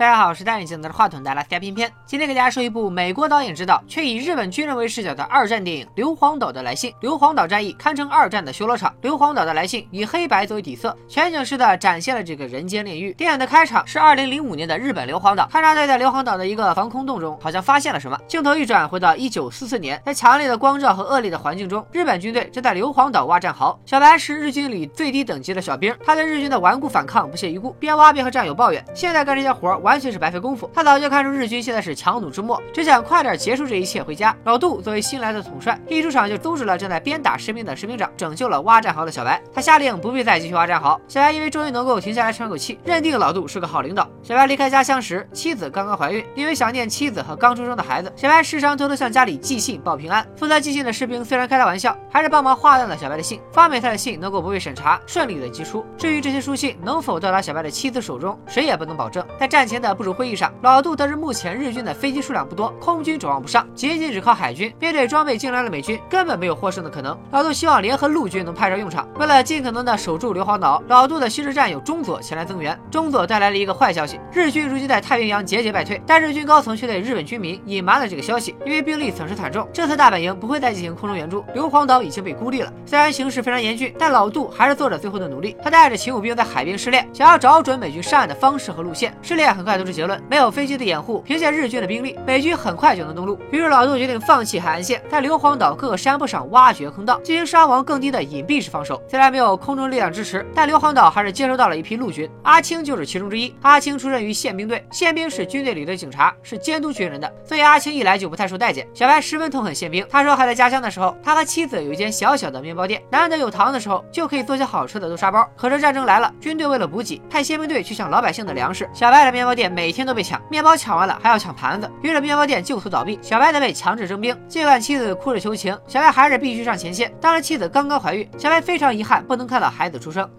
大家好，我是戴眼镜拿着话筒的拉斯加片片。今天给大家说一部美国导演执导却以日本军人为视角的二战电影《硫磺岛的来信》。硫磺岛战役堪称二战的修罗场。硫磺岛的来信以黑白作为底色，全景式的展现了这个人间炼狱。电影的开场是二零零五年的日本硫磺岛，勘察队在硫磺岛的一个防空洞中好像发现了什么。镜头一转，回到一九四四年，在强烈的光照和恶劣的环境中，日本军队正在硫磺岛挖战壕。小白是日军里最低等级的小兵，他对日军的顽固反抗不屑一顾，边挖边和战友抱怨：“现在干这些活完完全是白费功夫。”他早就看出日军现在是强弩之末，只想快点结束这一切回家。老杜作为新来的统帅，一出场就阻止了正在鞭打士兵的士兵长，拯救了挖战壕的小白。他下令不必再继续挖战壕。小白因为终于能够停下来喘口气，认定老杜是个好领导。小白离开家乡时，妻子刚刚怀孕，因为想念妻子和刚出生的孩子，小白时常偷偷向家里寄信报平安。负责寄信的士兵虽然开他玩笑，还是帮忙划断了小白的信，方便他的信能够不被审查，顺利的寄出。至于这些书信能否到达小白的妻子手中，谁也不能保证。在战前的部署会议上，老杜得知目前日军的飞机数量不多，空军指望不上，仅仅只靠海军，面对装备精良的美军，根本没有获胜的可能。老杜希望联合陆军能派上用场。为了尽可能的守住硫磺岛，老杜的昔日战友中佐前来增援。中佐带来了一个坏消息：日军如今在太平洋节节败退，但日军高层却对日本军民隐瞒了这个消息，因为兵力损失惨重，这次大本营不会再进行空中援助，硫磺岛已经被孤立了。虽然形势非常严峻，但老杜还是做着最后的努力。他带着勤务兵在海边试炼，想要找准美军上岸的方式和路线。试炼很快快得出结论：没有飞机的掩护，凭借日军的兵力，美军很快就能登陆。于是老杜决定放弃海岸线，在硫磺岛各个山坡上挖掘坑道，进行伤亡更低的隐蔽式防守。虽然没有空中力量支持，但硫磺岛还是接收到了一批陆军。阿青就是其中之一。阿青出身于宪兵队，宪兵是军队里的警察，是监督军人的，所以阿青一来就不太受待见。小白十分痛恨宪兵。他说还在家乡的时候，他和妻子有一间小小的面包店，难得有糖的时候，就可以做些好吃的豆沙包。可是战争来了，军队为了补给，派宪兵队去抢老百姓的粮食。小白的面包面包店每天都被抢，面包抢完了还要抢盘子，于是面包店就此倒闭。小白则被强制征兵，尽管妻子哭着求情，小白还是必须上前线。当时妻子刚刚怀孕，小白非常遗憾不能看到孩子出生。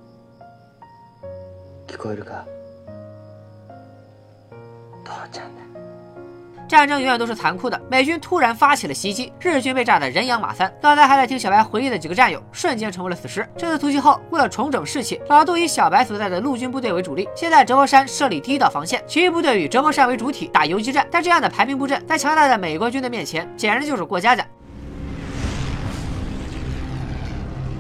战争永远都是残酷的。美军突然发起了袭击，日军被炸得人仰马翻。刚才还在听小白回忆的几个战友，瞬间成为了死尸。这次突袭后，为了重整士气，老杜以小白所在的陆军部队为主力，先在折磨山设立第一道防线，其余部队以折磨山为主体打游击战。但这样的排兵布阵，在强大的美国军队面前，简直就是过家家。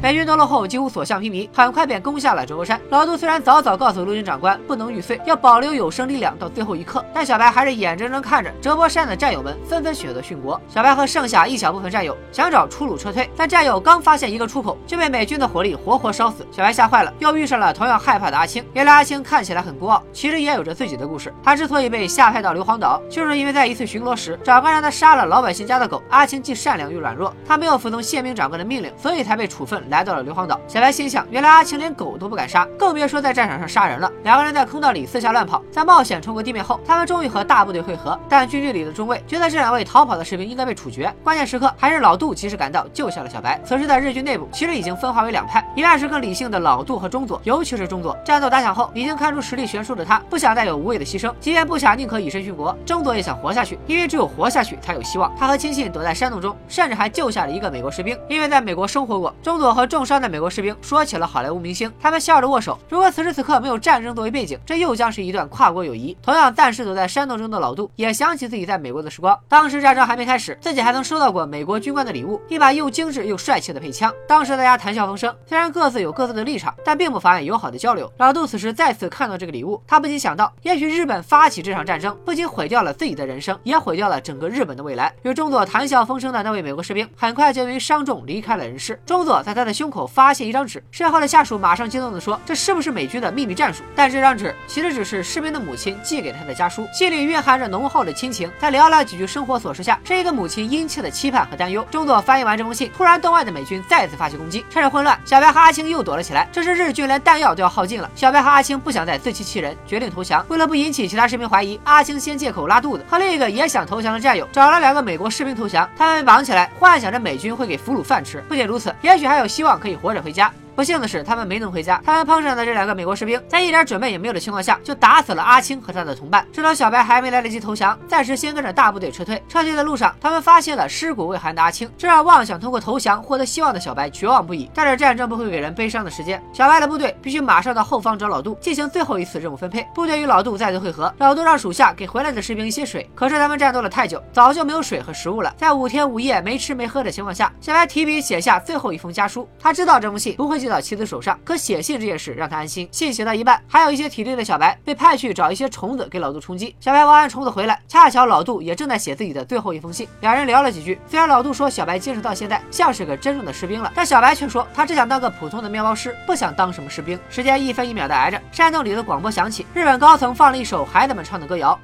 美军登陆后几乎所向披靡，很快便攻下了折磨山。老杜虽然早早告诉陆军长官不能玉碎，要保留有生力量到最后一刻，但小白还是眼睁睁看着折磨山的战友们纷纷选择殉国。小白和剩下一小部分战友想找出路撤退，但战友刚发现一个出口，就被美军的火力活活烧死。小白吓坏了，又遇上了同样害怕的阿青。原来阿青看起来很孤傲，其实也有着自己的故事。他之所以被下派到硫磺岛，就是因为在一次巡逻时，长官让他杀了老百姓家的狗。阿青既善良又软弱，他没有服从宪兵长官的命令，所以才被处分。来到了硫磺岛，小白心想，原来阿青连狗都不敢杀，更别说在战场上杀人了。两个人在坑道里四下乱跑，在冒险冲过地面后，他们终于和大部队会合。但军队里的中尉觉得这两位逃跑的士兵应该被处决。关键时刻，还是老杜及时赶到，救下了小白。此时在日军内部，其实已经分化为两派，一派是更理性的老杜和中佐，尤其是中佐。战斗打响后，已经看出实力悬殊的他，不想再有无谓的牺牲，即便不想，宁可以身殉国。中佐也想活下去，因为只有活下去才有希望。他和亲信躲在山洞中，甚至还救下了一个美国士兵，因为在美国生活过。中佐和和重伤的美国士。兵说起了好莱坞明星，他们笑着握手。如果此时此刻没有战争作为背景，这又将是一段跨国友谊。同样暂时躲在山洞中的老杜，也想起自己在美国的时光。当时战争还没开始，自己还曾收到过美国军官的礼物，一把又精致又帅气的配枪。当时大家谈笑风生，虽然各自有各自的立场，但并不妨碍友好的交流。老杜此时再次看到这个礼物，他不禁想到，也许日本发起这场战争，不仅毁掉了自己的人生，也毁掉了整个日本的未来。与中佐谈笑风生的那位美国士兵，很快就因为伤重离开了人世。中佐在他的胸口发现一张纸，身后的。下属马上激动地说：“这是不是美军的秘密战术？”但这张纸其实只是士兵的母亲寄给他的家书，信里蕴含着浓厚的亲情。在寥寥几句生活琐事下，是一个母亲殷切的期盼和担忧。中佐翻译完这封信，突然洞外的美军再次发起攻击，趁着混乱，小白和阿青又躲了起来。这时日军连弹药都要耗尽了，小白和阿青不想再自欺欺人，决定投降。为了不引起其他士兵怀疑，阿青先借口拉肚子，和另一个也想投降的战友找了两个美国士兵投降，他们被绑起来，幻想着美军会给俘虏饭吃。不仅如此，也许还有希希望可以活着回家。不幸的是，他们没能回家。他们碰上的这两个美国士兵，在一点准备也没有的情况下，就打死了阿青和他的同伴。直到小白还没来得及投降，暂时先跟着大部队撤退。撤退的路上，他们发现了尸骨未寒的阿青，这让妄想通过投降获得希望的小白绝望不已。但是战争不会给人悲伤的时间，小白的部队必须马上到后方找老杜进行最后一次任务分配。部队与老杜再次会合，老杜让属下给回来的士兵一些水，可是他们战斗了太久，早就没有水和食物了。在五天五夜没吃没喝的情况下，小白提笔写下最后一封家书。他知道这封信不会寄到妻子手上，可写信这件事让他安心。信写到一半，还有一些体力的小白被派去找一些虫子给老杜充饥。小白挖完虫子回来，恰巧老杜也正在写自己的最后一封信。两人聊了几句，虽然老杜说小白坚持到现在像是个真正的士兵了，但小白却说他只想当个普通的面包师，不想当什么士兵。时间一分一秒的挨着，山洞里的广播响起，日本高层放了一首孩子们唱的歌谣。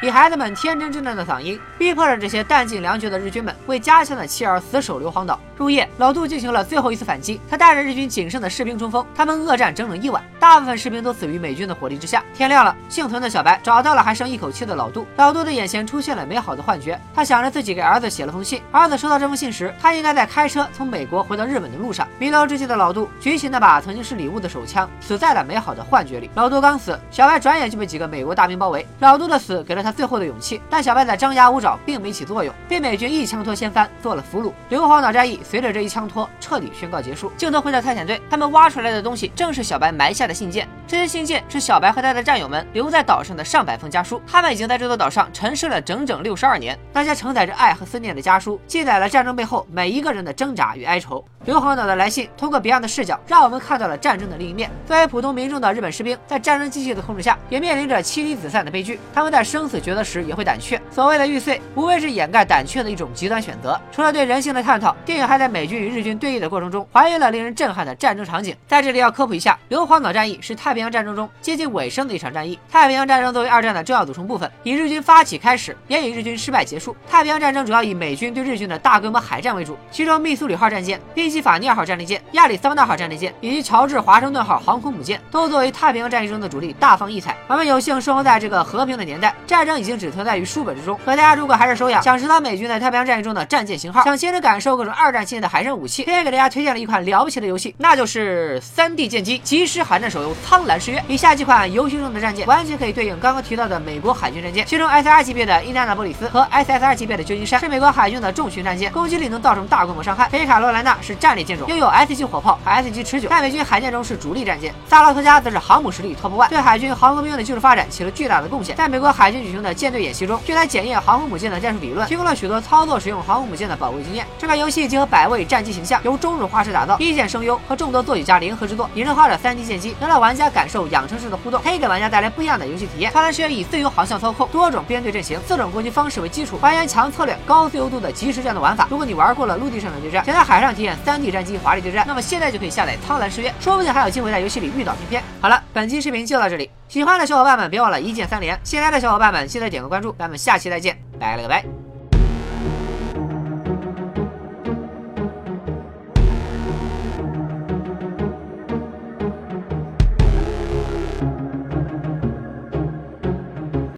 以孩子们天真稚嫩的嗓音，逼迫着这些弹尽粮绝的日军们为家乡的妻儿死守硫磺岛。入夜，老杜进行了最后一次反击，他带着日军仅剩的士兵冲锋，他们恶战整整一晚，大部分士兵都死于美军的火力之下。天亮了，幸存的小白找到了还剩一口气的老杜，老杜的眼前出现了美好的幻觉，他想着自己给儿子写了封信，儿子收到这封信时，他应该在开车从美国回到日本的路上。弥留之际的老杜举起那把曾经是礼物的手枪，死在了美好的幻觉里。老杜刚死，小白转眼就被几个美国大兵包围，老杜的死给了他。他最后的勇气，但小白在张牙舞爪并没起作用，被美军一枪托掀翻，做了俘虏。硫磺岛战役随着这一枪托彻底宣告结束。镜头回到探险队，他们挖出来的东西正是小白埋下的信件。这些信件是小白和他的战友们留在岛上的上百封家书。他们已经在这座岛上沉睡了整整六十二年。那些承载着爱和思念的家书，记载了战争背后每一个人的挣扎与哀愁。硫磺岛的来信通过别样的视角，让我们看到了战争的另一面。作为普通民众的日本士兵，在战争机器的控制下，也面临着妻离子散的悲剧。他们在生死抉择时也会胆怯。所谓的玉碎，无非是掩盖胆怯的一种极端选择。除了对人性的探讨，电影还在美军与日军对弈的过程中，还原了令人震撼的战争场景。在这里要科普一下，硫磺岛战役是太平洋战争中接近尾声的一场战役。太平洋战争作为二战的重要组成部分，以日军发起开始，也以日军失败结束。太平洋战争主要以美军对日军的大规模海战为主，其中密苏里号战舰、宾夕法尼亚号战列舰。亚利桑那号战列舰以及乔治华盛顿号航空母舰都作为太平洋战役中的主力大放异彩。我们有幸生活在这个和平的年代，战争已经只存在于书本之中。可大家如果还是手痒，想知道美军在太平洋战役中的战舰型号，想亲身感受各种二战期间的海上武器，今天给大家推荐了一款了不起的游戏，那就是三 D 剑机即时海战手游《苍蓝誓约》。以下几款游戏中的战舰完全可以对应刚刚提到的美国海军战舰，其中 S R 级别的印第安纳波利斯和 S S R 级别的旧金山是美国海军的重巡战舰，攻击力能造成大规模伤害。北卡罗来纳是战列舰种，拥有 S 级火炮和 S 级持久，在美军海舰中是主力战舰。萨拉托加则是航母实力 top one，对海军航空兵的技术发展起了巨大的贡献。在美国海军举行的舰队演习中，据来检验航空母舰的战术理论，提供了许多操作使用航空母舰的宝贵经验。这款游戏结合百位战机形象，由中日画师打造，一线声优和众多作曲家联合制作，拟人化的 3D 剑机能让玩家感受养成式的互动，可以给玩家带来不一样的游戏体验。《苍蓝誓约》以自由航向操控、多种编队阵型、四种攻击方式为基础，还原强策略、高自由度的即时战的玩法。如果你玩过了陆地上的对战，想在海上体验 3D 战机华丽对战，那么现在就可以下载《苍》。蓝誓约，说不定还有机会在游戏里遇到偏偏。好了，本期视频就到这里，喜欢的小伙伴们别忘了一键三连，新来的小伙伴们记得点个关注，咱们下期再见，拜了个拜。